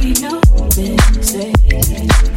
you know, been saying.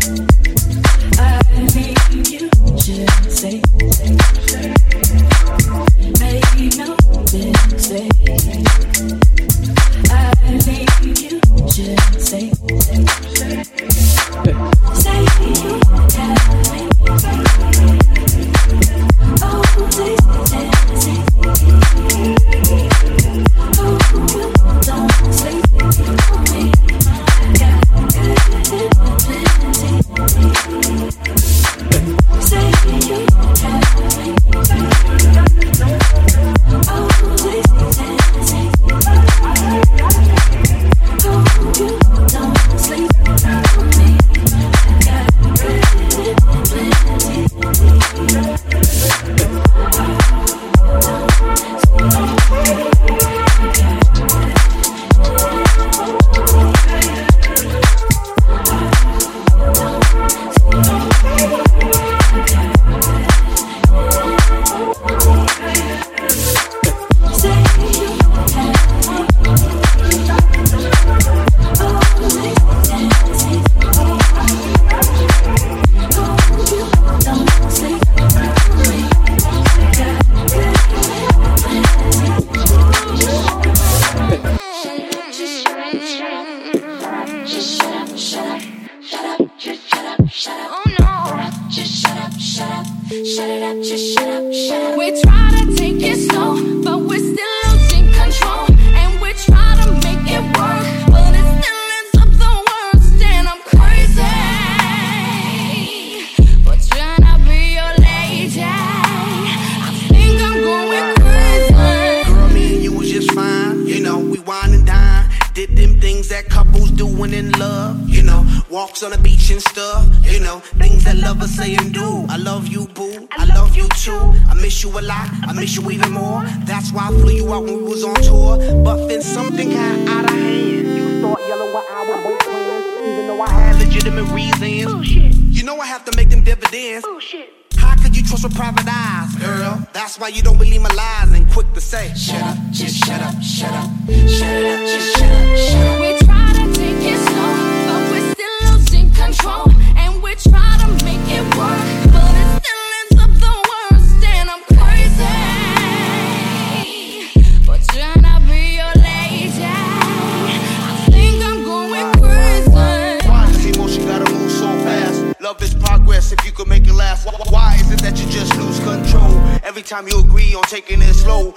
Time you agree on taking it slow?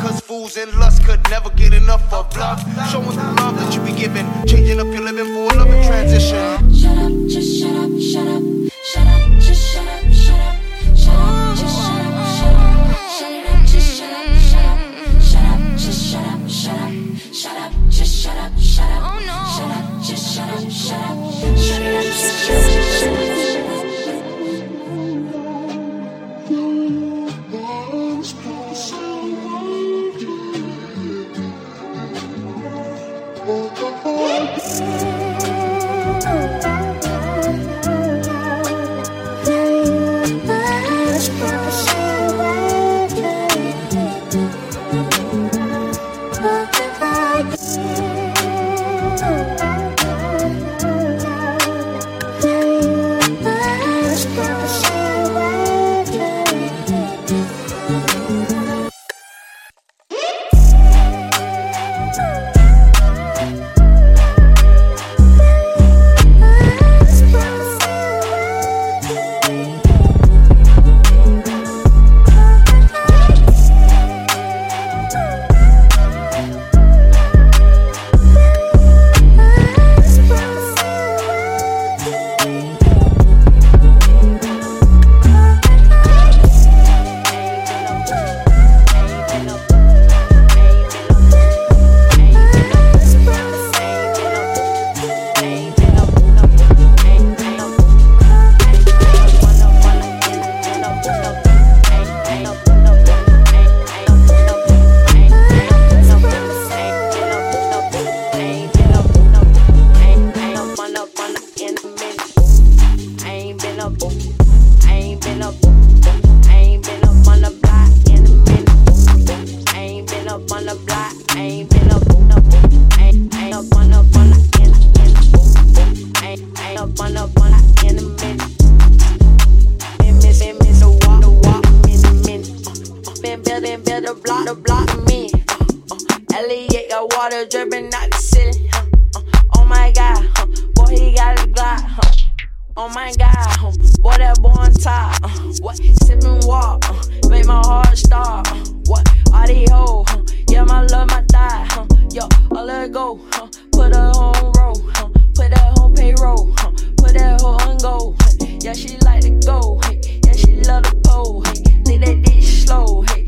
Cause fools and lust could never get enough of love. Showing the love that you be giving, changing up your living for a loving transition. Shut up, just shut up, shut up, Block, the block me. Uh, uh, Elliot got water dripping out the city. Uh, uh, oh my god, uh, boy, he got a Glock. Uh, oh my god, uh, boy, that boy on top. Uh, what? Sipping walk, uh, make my heart stop. Uh, what? All these hoes, uh, yeah, my love, my thigh. Uh, yo, I let go. Uh, put her on roll. Uh, put that on payroll. Uh, put that hoe on go. Uh, yeah, she like to go. Hey, yeah, she love the pole. Hey, lick that dick slow. Hey,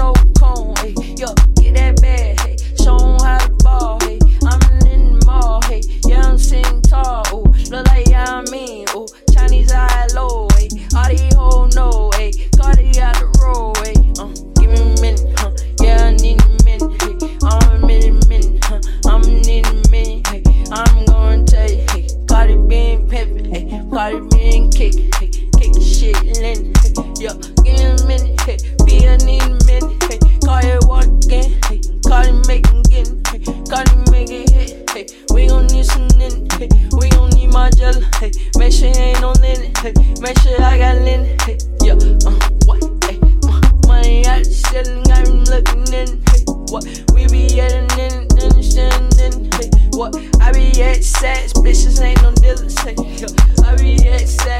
snow cone. Hey, yo, get that bag. Hey, show 'em how to ball. Hey, I'm in the mall. Hey, yeah, I'm sitting tall. Ooh, look like yeah, I mean. Ooh, Chinese eye low. Hey, all these hoes know. Hey, Cardi out the road. Hey, uh, give me a minute. Huh, yeah, I need a minute. Hey, I'm a minute. Huh, I'm need a minute. Hey, I'm gonna tell you. Hey, Cardi being pimpin'. Hey, Cardi being kick. Hey, kick shit in. Hey, yo, give Again. Hey, Cardi make it hit. Hey, we gon' need some linen. Hey, we gon' need my jelly. Hey, make sure ain't no linen. Hey, make sure I got linen. Hey, yo, uh, what? Hey, uh, money out the ceiling, got me looking in. Hey, what? We be at an in, understanding. Hey, what? I be at sex, bitches ain't no dealers. Hey, yo, I be at sex,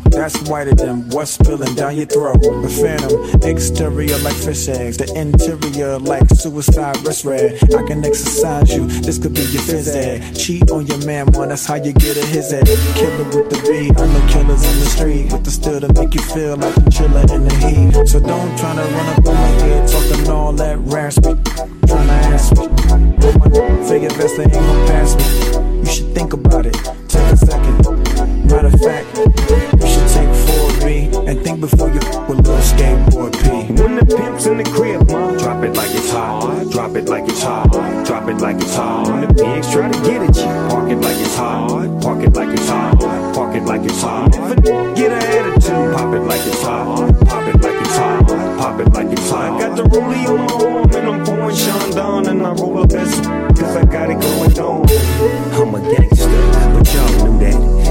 That's whiter than what's spilling down your throat. The phantom, exterior like fish eggs, the interior like suicide wrist red. I can exercise you, this could be your phys ed. Cheat on your man, one, that's how you get a his head. Killer with the beat, I'm know killers in the street with the still to make you feel like a chiller in the heat. So don't try to run up on my head, talking all that raspy. Tryna ask me, figure best they ain't gon' pass me. You should think about it, take a second. Matter of fact, before you with little skateboard P. When the pimp's in the crib, mom, drop it like it's hot. Drop it like it's hot. Drop it like it's hot. When the pigs try to get at you, park it like it's hot. Park it like it's hot. Park it like it's hot. If a get an attitude, pop it like it's hot. Pop it like it's hot. Pop it like it's hot. Got the rollie on my arm and I'm pouring Sean down and I roll up as cause I got it going on. I'm a gangster, but y'all knew that.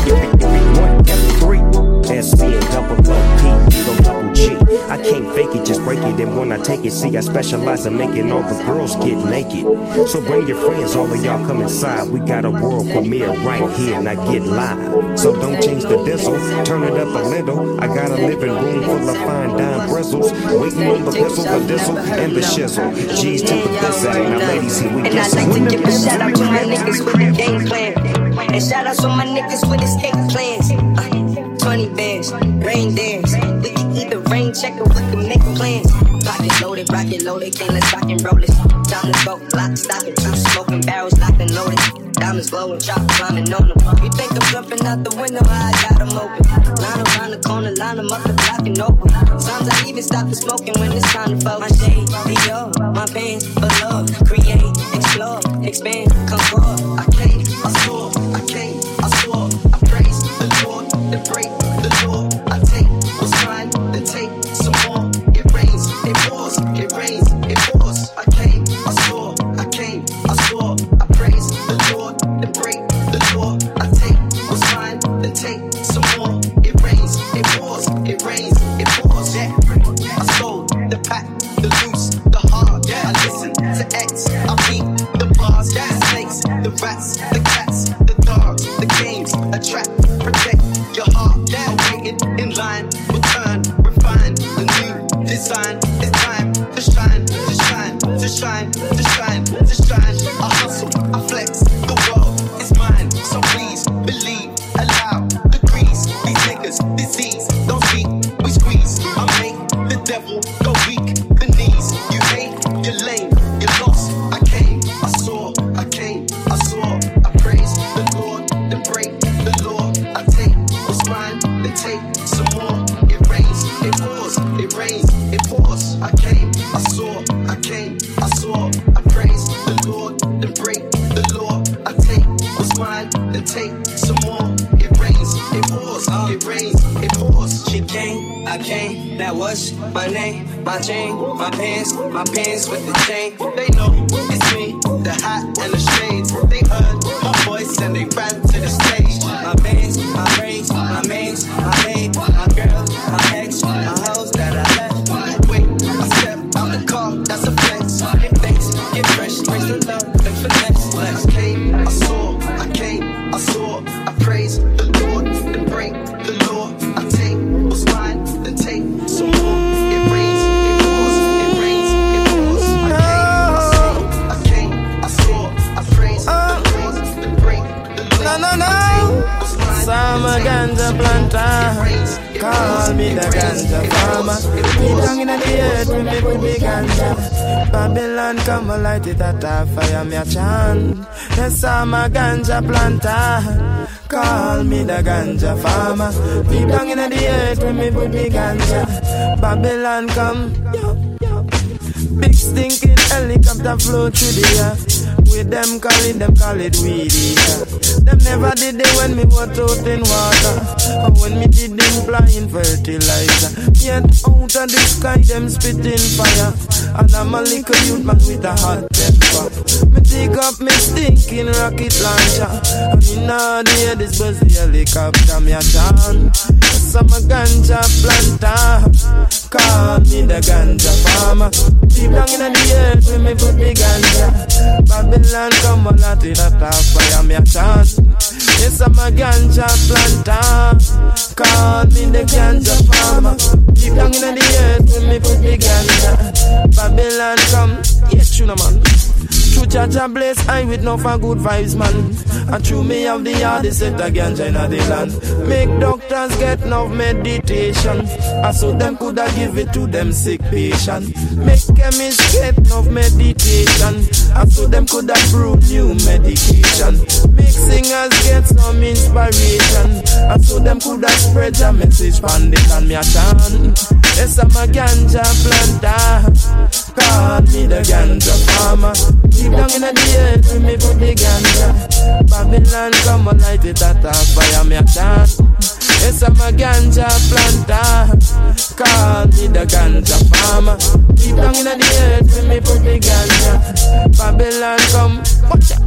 I can't fake it, just break it. And when I take it, see, I specialize in making all the girls get naked. So bring your friends, all of y'all come inside. We got a world premiere right here, and I get live. So don't change the diesel, turn it up a little. I got a living room full of fine dime bristles. Waiting on the pistol, the diesel, and the shizzle. G's to the bizzle. Now, ladies, here we get And I like to give a shout out to my niggas with the game plan. And shout out to my niggas with escape plans. Uh, 20 bands, rain dance. Rain check or we can make plans. Pocket loaded, rocket loaded, can't let's rock and roll it. Time to go, lock, stock it, two smoking barrels locked and loaded. Diamonds glowing, chop climbing on them. You think I'm jumping out the window? I got them open. Line around the corner, line them up, the block and open. Sometimes I even stop the smoking when it's time to focus. My shade, Dior, my pants, below. Create, explore, expand, come forward. I came, the cats, the dogs, the games, attract, protect your heart. Yeah. Waiting in line, return, refine the new design. It's time to shine, to shine, to shine, to shine, to shine. The ganja farmer. pours. down in the earth, we make we big ganja. Babylon come and light it at a fire, me a chant. Yes, I'm a ganja planter. Call me the ganja farmer. Me down in the earth, we make we big ganja. Babylon come. Big stinking helicopter flow through the air. With them call it, them call it weed eater. Them never did it when me was out in water. And when me did them flying fertilizer. Yet out of the sky, them spitting fire. And I'm a little youth man with a hot temper. Me take up me stinking rocket launcher. And in all the air, this the helicopter, me a chant. I'm a ganja planter. Call me the ganja farmer. Deep down in the earth, when me put me ganja. Babylon come a lot in a top fire, me a chant. Yes, I'm a ganja planter. Call me the ganja farmer. Deep down in the earth, when me put me ganja. Babylon come, yeah, tuna man. Jaja bless I with no for good vibes, man. And true me have the hardest set again, China the land. Make doctors get enough meditation. I so them coulda give it to them sick patient. Make chemists get enough meditation. I so them coulda brew new medication. Make singers get some inspiration. I so them coulda spread a message pandit and me a chant. Yes, I'm a ganja planter. Call me the ganja farmer. Deep down in the earth, we me put the ganja. Babylon come and light it at a fire, me a chant. Yes, I'm a ganja planter. Call me the ganja farmer. Deep down in the earth, we me put the ganja. Babylon come, watch out.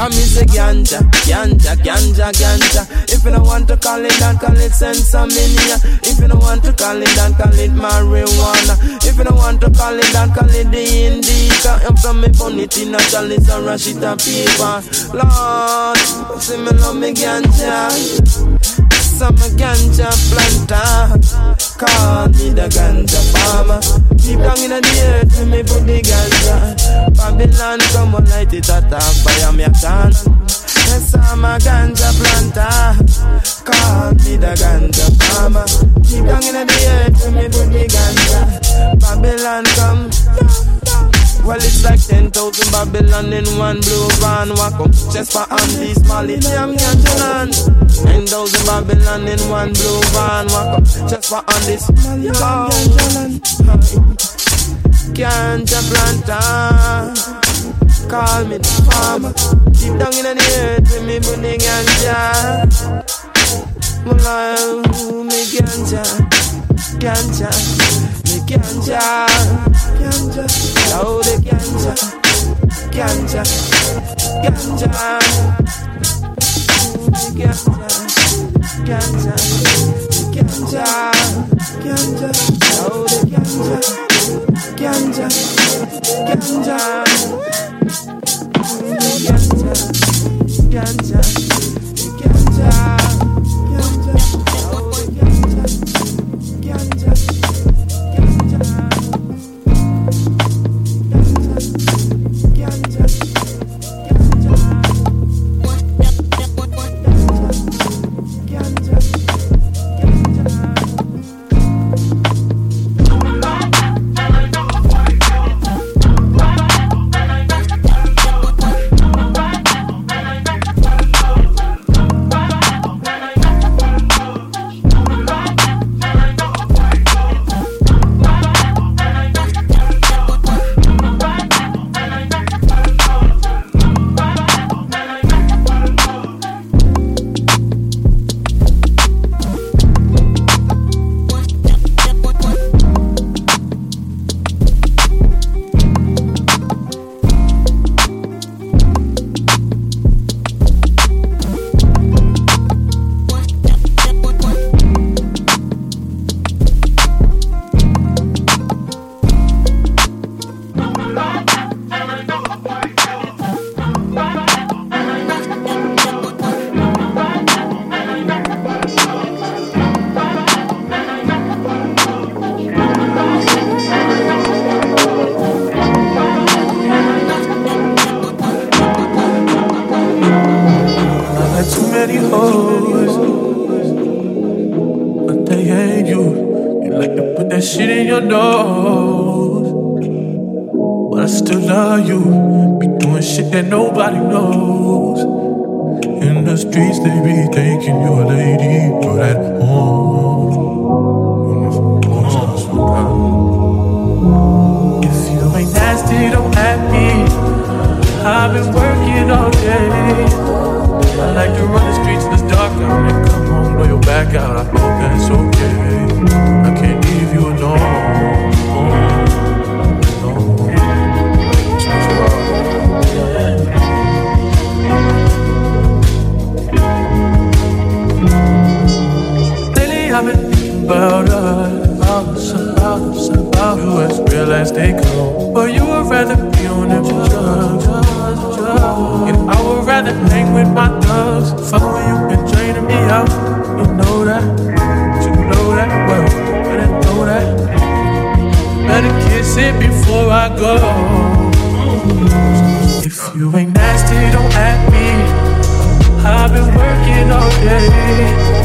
I miss a ganja, ganja, ganja, ganja. If you don't want to call it that, call it sensimania. If you don't want to call it that, call it marijuana. If you don't want to call it that, call it the indica. I'm from me bun it in a chalice and rush it a paper. Lord, see me love me ganja. I'm a ganja planter. Call me the ganja farmer. Deep down in the earth, when me put the ganja. Babylon come and light it at a fire, me a chant. Yes, I'm a ganja planter. Call me the ganja farmer. Deep down in the earth, when me put the ganja. Babylon come. Well, it's like 10,000 Babylon in one blue van. Walk up just for Andy Smalley, damn ganja land. 10,000 Babylon in one blue van. Walk up just for Andy Smalley, damn ganja land. Ganja planter. Call me the farmer. Deep down in the earth, with me the ganja. Well, me ganja, ganja, ganja, ganja, oh the ganja, ganja, ganja, ganja, ganja, ganja, oh the ganja, ganja, ganja, ganja, ganja, ganja, ganja. many hoes, but they hate you. You like to put that shit in your nose, but I still love you. Be doing shit that nobody knows. In the streets they be thinking you're a lady, but at home. If you ain't nasty, don't act me. I've been working all day. I like to run the streets in this dark down and come home, blow your back out. I hope that's okay. I can't leave you alone. I've been thinking about us, about us, about you as real as they come. But you would rather be on the judge, and I would rather hang with my drugs. Fucking you been draining me out. You know that, you know that well. Better know that. Better kiss it before I go. If you ain't nasty, don't at me. I've been working all day.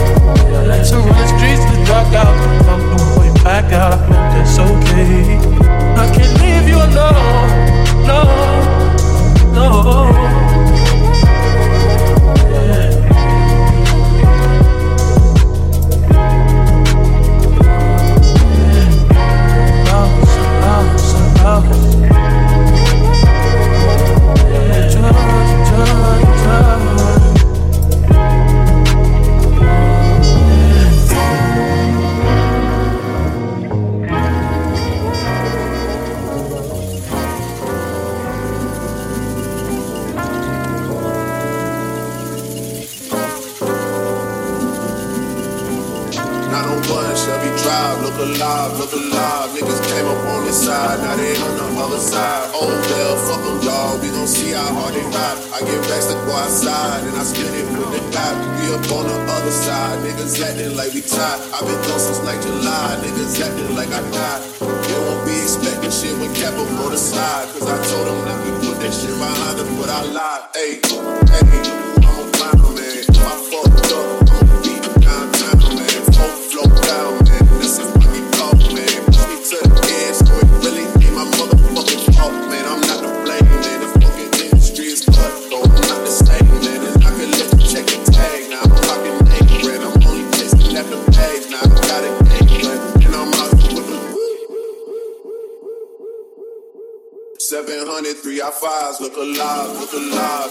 alive, look alive.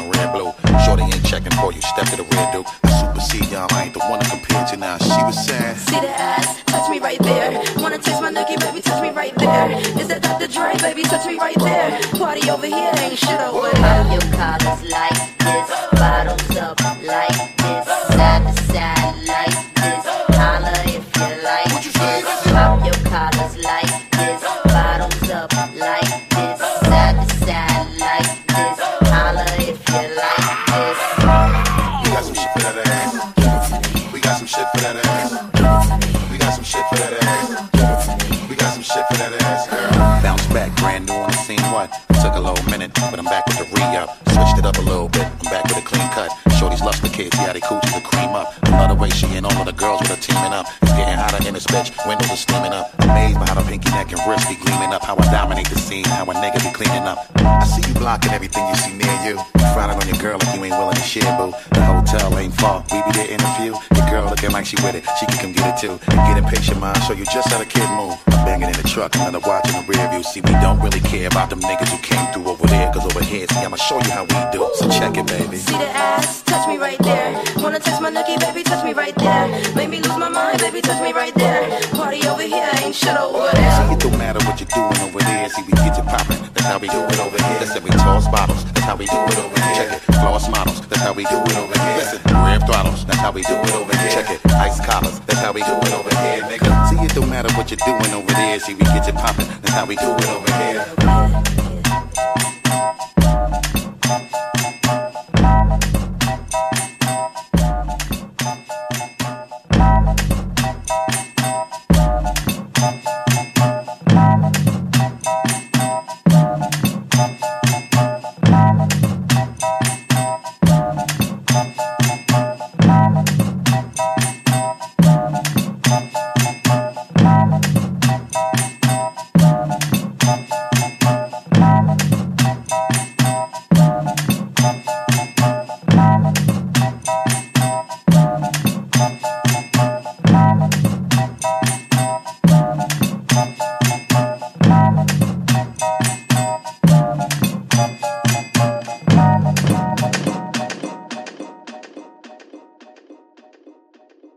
Obscure in the red blue. Shorty ain't checking for you, step to the rear, dude. I supersede y'all, I ain't the one to compare to now. She was saying, See the ass, touch me right there. Wanna taste my nookie, baby, touch me right there. Is that Dr. Dre, baby, touch me right there. Party over here, ain't shit over there. Pop your collars like this, bottles up like but I'm back with the re-up. Switched it up a little bit. I'm back with a clean cut. Shorty's luster kids, see how they coochies the cream up. I love the way she and all of the girls with her teaming up. It's getting hotter in this bitch. Windows are steaming up. Amazed by how the pinky neck and wrist be gleaming up. How I dominate the scene. How a nigga be cleaning up. Blocking everything you see near you. Frowning on your girl like you ain't willing to share, boo. The hotel ain't far. We be there in a few. Your girl looking like she with it. She can come get it too. Get impatient, mind. Show you just how the kid move. I'm banging in the truck, another watch in the rear view. See, we don't really care about them niggas who came through over there. Cause over here, see, I'ma show you how we do. So check it, baby. See the ass, touch me right there. Wanna touch my nookie, baby, touch me right there. Make me lose my mind, baby, touch me right there. Party over here, ain't shit over there. See, it don't matter what you're doing over there. See, we get you poppin'. That's how we do it over here. Listen, we toss bottles. That's how we do it over here. Check it. Floss models. That's how we do it over here. Listen, rib throttles. That's how we do it over here. Check it. Ice collars. That's how we do it over here, nigga. See, it don't matter what you're doing over there. See, we get you poppin'. That's how we do it over here.